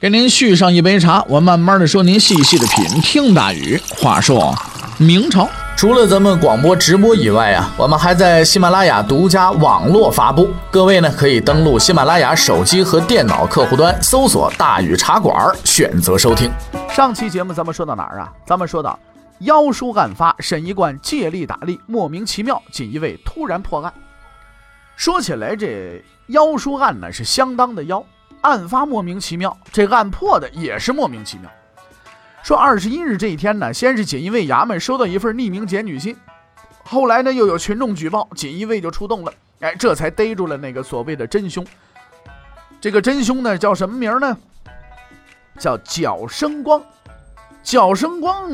给您续上一杯茶，我慢慢的说，您细细的品。听大宇话说，明朝除了咱们广播直播以外啊，我们还在喜马拉雅独家网络发布。各位呢，可以登录喜马拉雅手机和电脑客户端，搜索“大宇茶馆”，选择收听。上期节目咱们说到哪儿啊？咱们说到妖书案发，沈一贯借力打力，莫名其妙，锦衣卫突然破案。说起来，这妖书案呢是相当的妖。案发莫名其妙，这案破的也是莫名其妙。说二十一日这一天呢，先是锦衣卫衙门收到一份匿名检举信，后来呢又有群众举报，锦衣卫就出动了，哎，这才逮住了那个所谓的真凶。这个真凶呢叫什么名呢？叫角生光。角生光，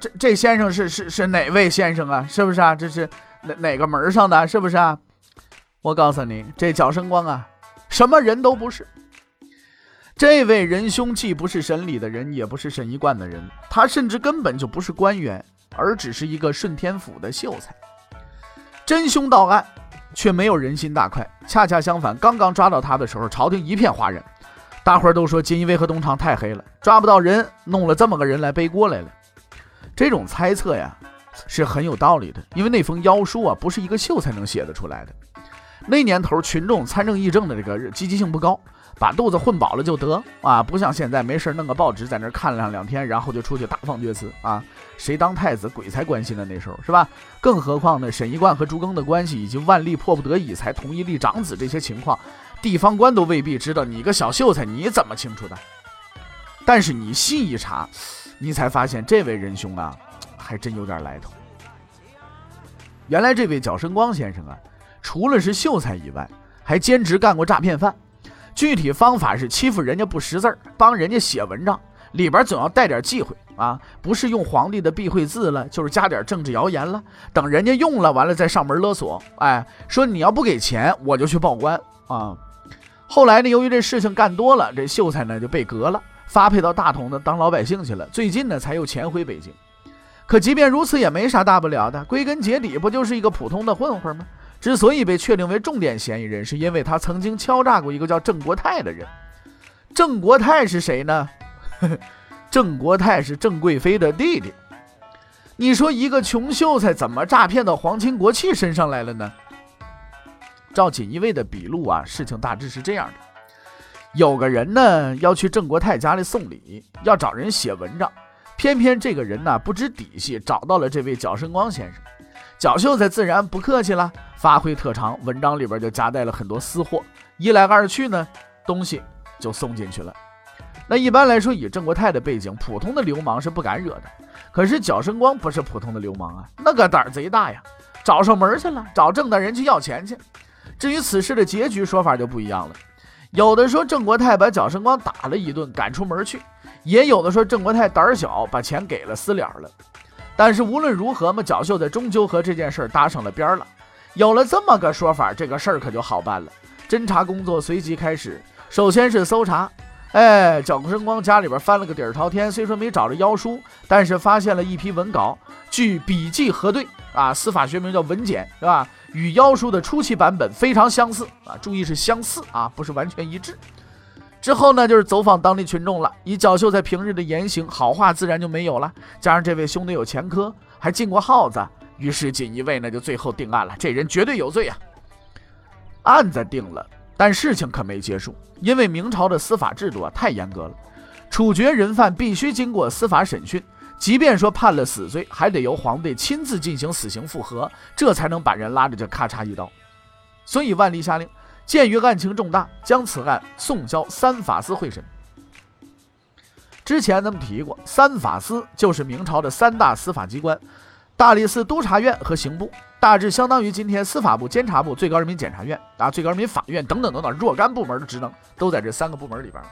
这这先生是是是哪位先生啊？是不是啊？这是哪哪个门上的？是不是啊？我告诉你，这角生光啊，什么人都不是。这位仁兄既不是审理的人，也不是沈一贯的人，他甚至根本就不是官员，而只是一个顺天府的秀才。真凶到案，却没有人心大快，恰恰相反，刚刚抓到他的时候，朝廷一片哗然，大伙儿都说锦衣卫和东厂太黑了，抓不到人，弄了这么个人来背锅来了。这种猜测呀，是很有道理的，因为那封妖书啊，不是一个秀才能写得出来的。那年头，群众参政议政的这个积极性不高。把肚子混饱了就得啊，不像现在没事弄个报纸在那看上两天，然后就出去大放厥词啊。谁当太子，鬼才关心呢？那时候是吧？更何况呢，沈一贯和朱庚的关系，以及万历迫不得已才同意立长子这些情况，地方官都未必知道。你个小秀才，你怎么清楚的？但是你细一查，你才发现这位仁兄啊，还真有点来头。原来这位角生光先生啊，除了是秀才以外，还兼职干过诈骗犯。具体方法是欺负人家不识字儿，帮人家写文章，里边总要带点忌讳啊，不是用皇帝的避讳字了，就是加点政治谣言了。等人家用了，完了再上门勒索，哎，说你要不给钱，我就去报官啊。后来呢，由于这事情干多了，这秀才呢就被革了，发配到大同呢当老百姓去了。最近呢才又潜回北京。可即便如此，也没啥大不了的，归根结底不就是一个普通的混混吗？之所以被确定为重点嫌疑人，是因为他曾经敲诈过一个叫郑国泰的人。郑国泰是谁呢？郑国泰是郑贵妃的弟弟。你说一个穷秀才怎么诈骗到皇亲国戚身上来了呢？照锦衣卫的笔录啊，事情大致是这样的：有个人呢要去郑国泰家里送礼，要找人写文章，偏偏这个人呢不知底细，找到了这位蒋生光先生。角秀才自然不客气了。发挥特长，文章里边就夹带了很多私货，一来二去呢，东西就送进去了。那一般来说，以郑国泰的背景，普通的流氓是不敢惹的。可是角生光不是普通的流氓啊，那个胆儿贼大呀，找上门去了，找郑大人去要钱去。至于此事的结局，说法就不一样了。有的说郑国泰把角生光打了一顿，赶出门去；也有的说郑国泰胆小，把钱给了，私了了。但是无论如何嘛，角秀才终究和这件事搭上了边儿了。有了这么个说法，这个事儿可就好办了。侦查工作随即开始，首先是搜查。哎，蒋生光家里边翻了个底儿朝天，虽说没找着妖书，但是发现了一批文稿，据笔记核对啊，司法学名叫文简，是吧？与妖书的初期版本非常相似啊，注意是相似啊，不是完全一致。之后呢，就是走访当地群众了。以角秀才平日的言行，好话自然就没有了。加上这位兄弟有前科，还进过耗子。于是锦衣卫呢就最后定案了，这人绝对有罪啊！案子定了，但事情可没结束，因为明朝的司法制度啊太严格了，处决人犯必须经过司法审讯，即便说判了死罪，还得由皇帝亲自进行死刑复核，这才能把人拉着就咔嚓一刀。所以万历下令，鉴于案情重大，将此案送交三法司会审。之前咱们提过，三法司就是明朝的三大司法机关。大理寺督察院和刑部大致相当于今天司法部、监察部、最高人民检察院啊、最高人民法院等等等等若干部门的职能都在这三个部门里边。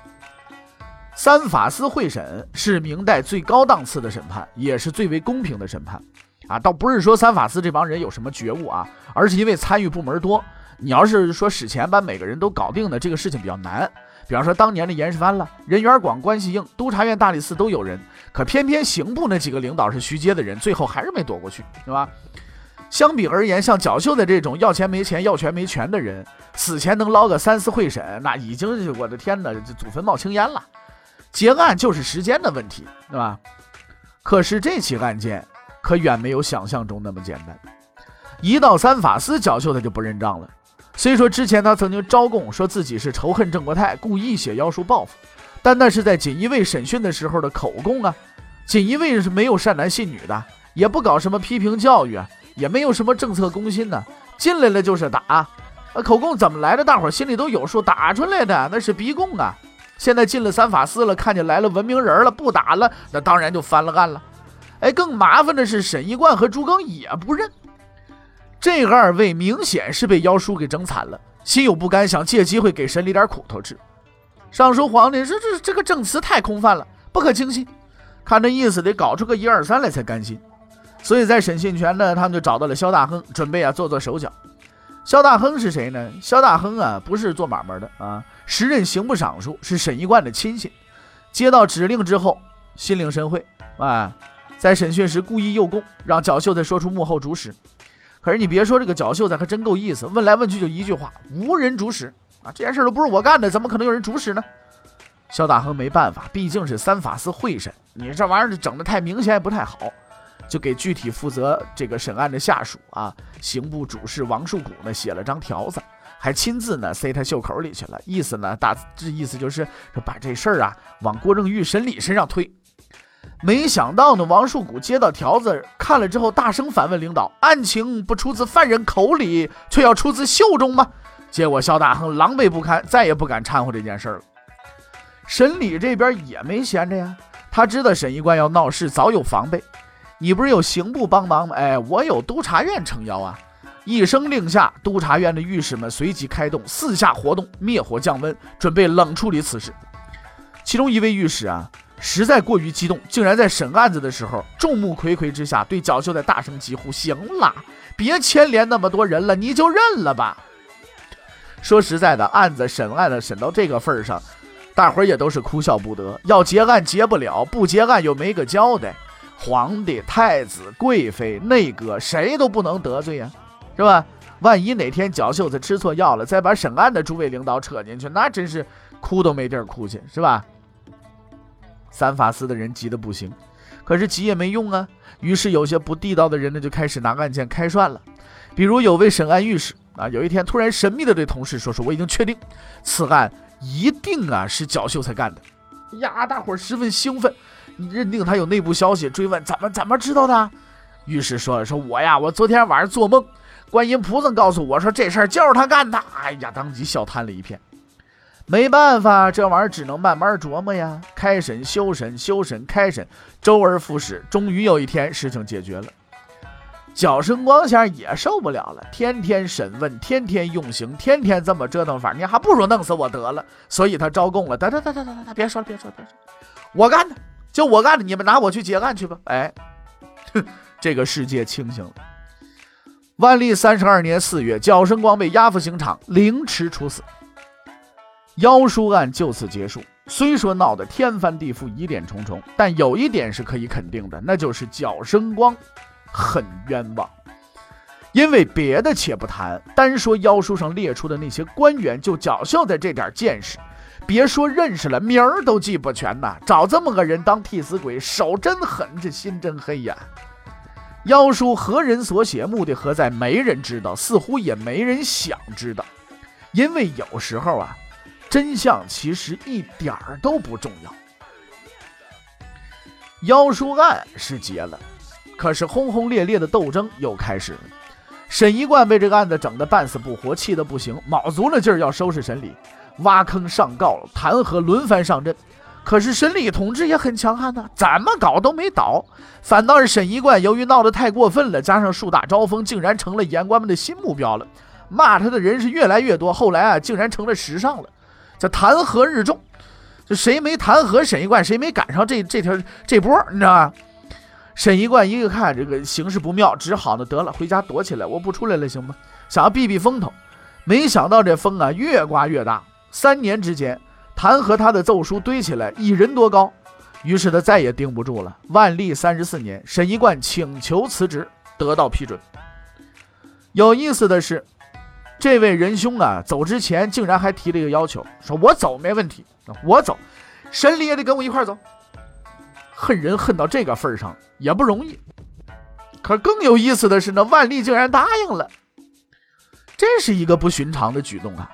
三法司会审是明代最高档次的审判，也是最为公平的审判。啊，倒不是说三法司这帮人有什么觉悟啊，而是因为参与部门多。你要是说史前把每个人都搞定的这个事情比较难。比方说当年的严世蕃了，人缘广，关系硬，督察院、大理寺都有人，可偏偏刑部那几个领导是徐阶的人，最后还是没躲过去，对吧？相比而言，像角秀的这种要钱没钱、要权没权的人，死前能捞个三司会审，那已经是我的天哪，这祖坟冒青烟了。结案就是时间的问题，对吧？可是这起案件可远没有想象中那么简单。一到三法司，角秀他就不认账了。虽说之前他曾经招供说自己是仇恨郑国泰，故意写妖书报复，但那是在锦衣卫审讯的时候的口供啊。锦衣卫是没有善男信女的，也不搞什么批评教育，也没有什么政策攻心呢。进来了就是打，啊，口供怎么来的？大伙心里都有数，打出来的那是逼供啊。现在进了三法司了，看见来了文明人了，不打了，那当然就翻了案了。哎，更麻烦的是沈一贯和朱庚也不认。这二位明显是被妖叔给整惨了，心有不甘，想借机会给审理点苦头吃。尚书皇帝说：“这这个证词太空泛了，不可轻信。看这意思，得搞出个一二三来才甘心。”所以在审讯权呢，他们就找到了萧大亨，准备啊做做手脚。萧大亨是谁呢？萧大亨啊，不是做买卖的啊，时任刑部尚书，是沈一贯的亲信。接到指令之后，心领神会啊，在审讯时故意诱供，让蒋秀才说出幕后主使。可是你别说，这个脚秀才可真够意思，问来问去就一句话：无人主使啊！这件事都不是我干的，怎么可能有人主使呢？萧大亨没办法，毕竟是三法司会审，你这玩意儿整的太明显也不太好，就给具体负责这个审案的下属啊，刑部主事王树谷呢写了张条子，还亲自呢塞他袖口里去了，意思呢大致意思就是说把这事儿啊往郭正玉审理身上推。没想到呢，王树谷接到条子看了之后，大声反问领导：“案情不出自犯人口里，却要出自袖中吗？”结果萧大亨狼狈不堪，再也不敢掺和这件事了。审理这边也没闲着呀，他知道沈一贯要闹事，早有防备。你不是有刑部帮忙吗？哎，我有督察院撑腰啊！一声令下，督察院的御史们随即开动，四下活动，灭火降温，准备冷处理此事。其中一位御史啊。实在过于激动，竟然在审案子的时候，众目睽睽之下对蒋秀才大声疾呼：“行了，别牵连那么多人了，你就认了吧。”说实在的，案子审案的审到这个份上，大伙儿也都是哭笑不得。要结案结不了，不结案又没个交代，皇帝、太子、贵妃、内阁谁都不能得罪呀，是吧？万一哪天脚秀才吃错药了，再把审案的诸位领导扯进去，那真是哭都没地儿哭去，是吧？三法司的人急得不行，可是急也没用啊。于是有些不地道的人呢，就开始拿案件开涮了。比如有位审案御史啊，有一天突然神秘的对同事说：“说我已经确定，此案一定啊是角秀才干的。”呀，大伙儿十分兴奋，认定他有内部消息，追问怎么怎么知道的。御史说了：“说我呀，我昨天晚上做梦，观音菩萨告诉我说这事儿就是他干的。”哎呀，当即笑瘫了一片。没办法，这玩意儿只能慢慢琢磨呀。开审、休审、休审、开审，周而复始。终于有一天，事情解决了。角生光先生也受不了了，天天审问，天天用刑，天天这么折腾法，你还不如弄死我得了。所以他招供了。得得得得得得，别说了，别说了，别说了，我干的，就我干的，你们拿我去结案去吧。哎，哼，这个世界清醒了。万历三十二年四月，角生光被押赴刑场，凌迟处死。妖书案就此结束。虽说闹得天翻地覆、疑点重重，但有一点是可以肯定的，那就是角生光很冤枉。因为别的且不谈，单说妖书上列出的那些官员，就角秀的这点见识，别说认识了，名儿都记不全呐。找这么个人当替死鬼，手真狠，这心真黑呀。妖书何人所写，目的何在？没人知道，似乎也没人想知道，因为有时候啊。真相其实一点儿都不重要。妖书案是结了，可是轰轰烈烈的斗争又开始了。沈一贯被这个案子整得半死不活，气得不行，卯足了劲儿要收拾审理，挖坑上告，弹劾轮番上阵。可是审理同志也很强悍呐，怎么搞都没倒，反倒是沈一贯由于闹得太过分了，加上树大招风，竟然成了言官们的新目标了。骂他的人是越来越多，后来啊，竟然成了时尚了。叫弹劾日重，就谁没弹劾沈一贯，谁没赶上这这条这波，你知道吧？沈一贯一个看这个形势不妙，只好呢得了，回家躲起来，我不出来了，行吗？想要避避风头，没想到这风啊越刮越大。三年之间，弹劾他的奏书堆起来一人多高，于是他再也顶不住了。万历三十四年，沈一贯请求辞职，得到批准。有意思的是，这位仁兄啊，走之前竟然还提了一个要求，说我走没问题，我走，沈礼也得跟我一块走。恨人恨到这个份上也不容易，可更有意思的是呢，万历竟然答应了，这是一个不寻常的举动啊！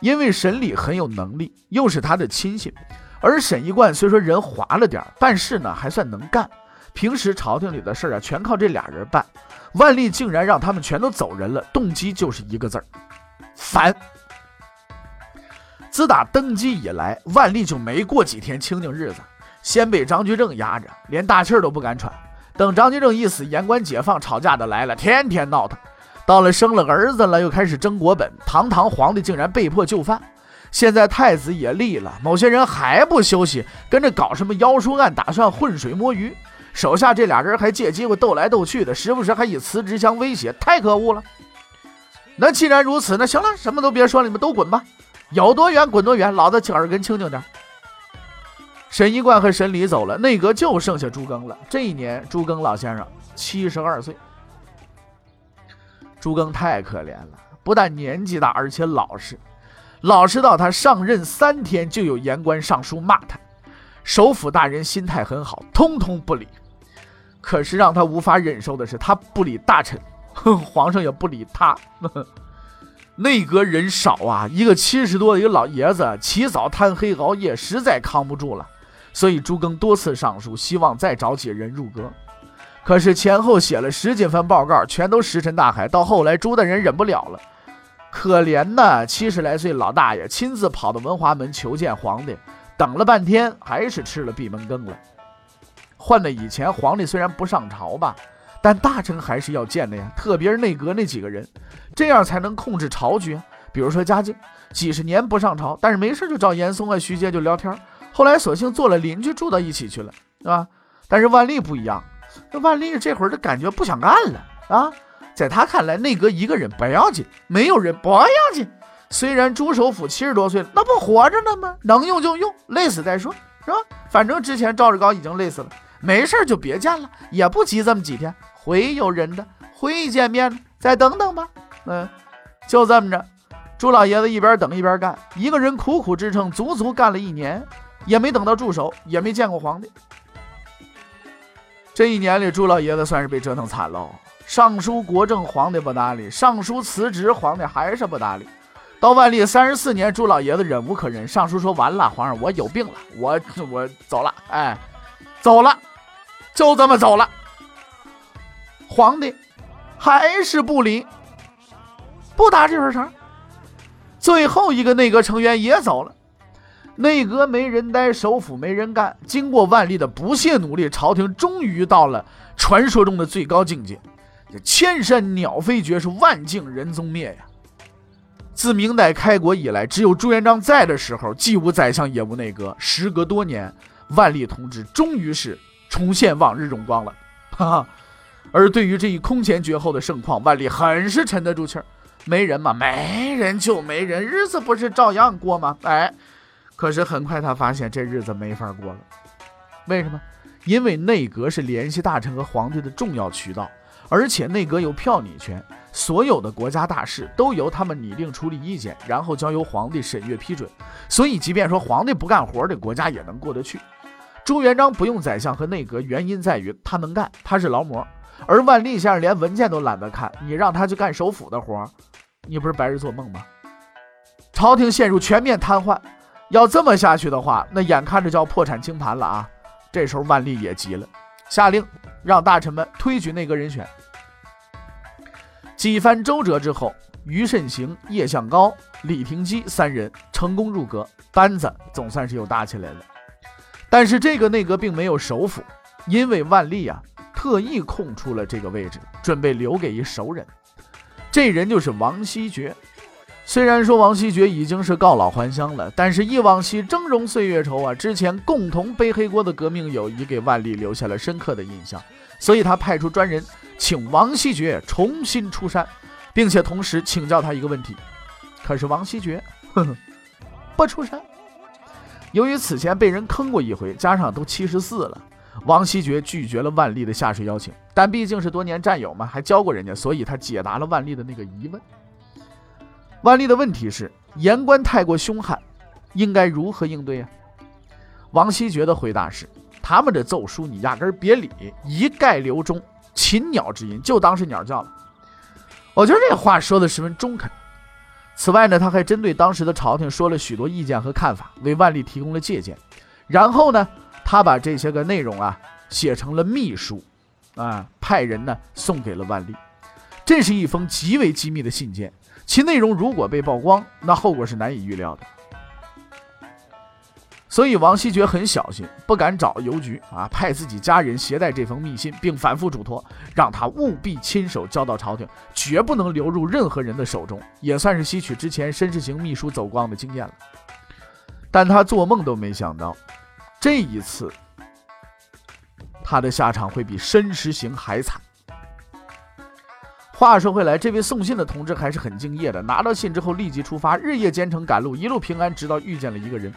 因为沈礼很有能力，又是他的亲信，而沈一贯虽说人滑了点办事呢还算能干，平时朝廷里的事儿啊全靠这俩人办，万历竟然让他们全都走人了，动机就是一个字儿：烦。自打登基以来，万历就没过几天清静日子。先被张居正压着，连大气都不敢喘。等张居正一死，言官解放，吵架的来了，天天闹腾。到了生了儿子了，又开始争国本。堂堂皇帝竟然被迫就范。现在太子也立了，某些人还不休息，跟着搞什么妖书案，打算浑水摸鱼。手下这俩人还借机会斗来斗去的，时不时还以辞职相威胁，太可恶了。那既然如此，那行了，什么都别说了，你们都滚吧，有多远滚多远，老子耳根清净点。沈一贯和沈礼走了，内阁就剩下朱庚了。这一年，朱庚老先生七十二岁。朱庚太可怜了，不但年纪大，而且老实，老实到他上任三天就有言官上书骂他。首辅大人心态很好，通通不理。可是让他无法忍受的是，他不理大臣，哼，皇上也不理他。内阁人少啊，一个七十多的一个老爷子，起早贪黑熬夜，实在扛不住了。所以朱庚多次上书，希望再找几人入阁，可是前后写了十几份报告，全都石沉大海。到后来，朱大人忍不了了，可怜呐，七十来岁老大爷亲自跑到文华门求见皇帝，等了半天，还是吃了闭门羹了。换了以前，皇帝虽然不上朝吧，但大臣还是要见的呀，特别是内阁那几个人，这样才能控制朝局。比如说嘉靖，几十年不上朝，但是没事就找严嵩啊、徐阶就聊天。后来索性做了邻居，住到一起去了，是吧？但是万历不一样，那万历这会儿就感觉不想干了啊！在他看来，内阁一个人不要紧，没有人不要紧。虽然朱首辅七十多岁了，那不活着呢吗？能用就用，累死再说，是吧？反正之前赵志高已经累死了，没事就别见了，也不急这么几天，会有人的，会见面，再等等吧。嗯，就这么着，朱老爷子一边等一边干，一个人苦苦支撑，足足干了一年。也没等到助手，也没见过皇帝。这一年里，朱老爷子算是被折腾惨喽。上书国政，皇帝不搭理；上书辞职，皇帝还是不搭理。到万历三十四年，朱老爷子忍无可忍，上书说：“完了，皇上，我有病了，我 我走了，哎，走了，就这么走了。”皇帝还是不理，不搭这份茬。最后一个内阁成员也走了。内阁没人待，首辅没人干。经过万历的不懈努力，朝廷终于到了传说中的最高境界。这千山鸟飞绝，是万径人踪灭呀！自明代开国以来，只有朱元璋在的时候，既无宰相，也无内阁。时隔多年，万历同志终于是重现往日荣光了。哈哈！而对于这一空前绝后的盛况，万历很是沉得住气儿。没人嘛，没人就没人，日子不是照样过吗？哎。可是很快，他发现这日子没法过了。为什么？因为内阁是联系大臣和皇帝的重要渠道，而且内阁有票拟权，所有的国家大事都由他们拟定处理意见，然后交由皇帝审阅批准。所以，即便说皇帝不干活，这国家也能过得去。朱元璋不用宰相和内阁，原因在于他能干，他是劳模。而万历先生连文件都懒得看，你让他去干首辅的活，你不是白日做梦吗？朝廷陷入全面瘫痪。要这么下去的话，那眼看着就要破产清盘了啊！这时候万历也急了，下令让大臣们推举内阁人选。几番周折之后，于慎行、叶向高、李廷基三人成功入阁，班子总算是又搭起来了。但是这个内阁并没有首辅，因为万历啊特意空出了这个位置，准备留给一熟人。这人就是王希爵。虽然说王希爵已经是告老还乡了，但是忆往昔峥嵘岁月稠啊，之前共同背黑锅的革命友谊给万历留下了深刻的印象，所以他派出专人请王希爵重新出山，并且同时请教他一个问题。可是王希爵，呵呵，不出山。由于此前被人坑过一回，加上都七十四了，王希爵拒绝了万历的下水邀请。但毕竟是多年战友嘛，还教过人家，所以他解答了万历的那个疑问。万历的问题是：言官太过凶悍，应该如何应对呀？王希爵的回答是：他们这奏书你压根别理，一概留中，禽鸟之音，就当是鸟叫了。我觉得这话说的十分中肯。此外呢，他还针对当时的朝廷说了许多意见和看法，为万历提供了借鉴。然后呢，他把这些个内容啊写成了密书，啊，派人呢送给了万历。这是一封极为机密的信件。其内容如果被曝光，那后果是难以预料的。所以王希爵很小心，不敢找邮局啊，派自己家人携带这封密信，并反复嘱托，让他务必亲手交到朝廷，绝不能流入任何人的手中，也算是吸取之前申世行秘书走光的经验了。但他做梦都没想到，这一次他的下场会比申时行还惨。话说回来，这位送信的同志还是很敬业的。拿到信之后，立即出发，日夜兼程赶路，一路平安，直到遇见了一个人。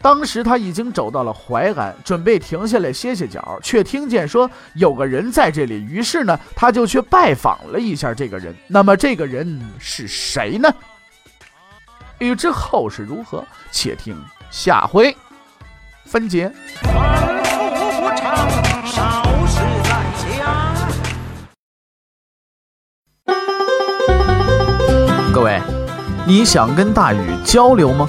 当时他已经走到了淮安，准备停下来歇歇脚，却听见说有个人在这里。于是呢，他就去拜访了一下这个人。那么这个人是谁呢？欲知后事如何，且听下回分解。各位，你想跟大禹交流吗？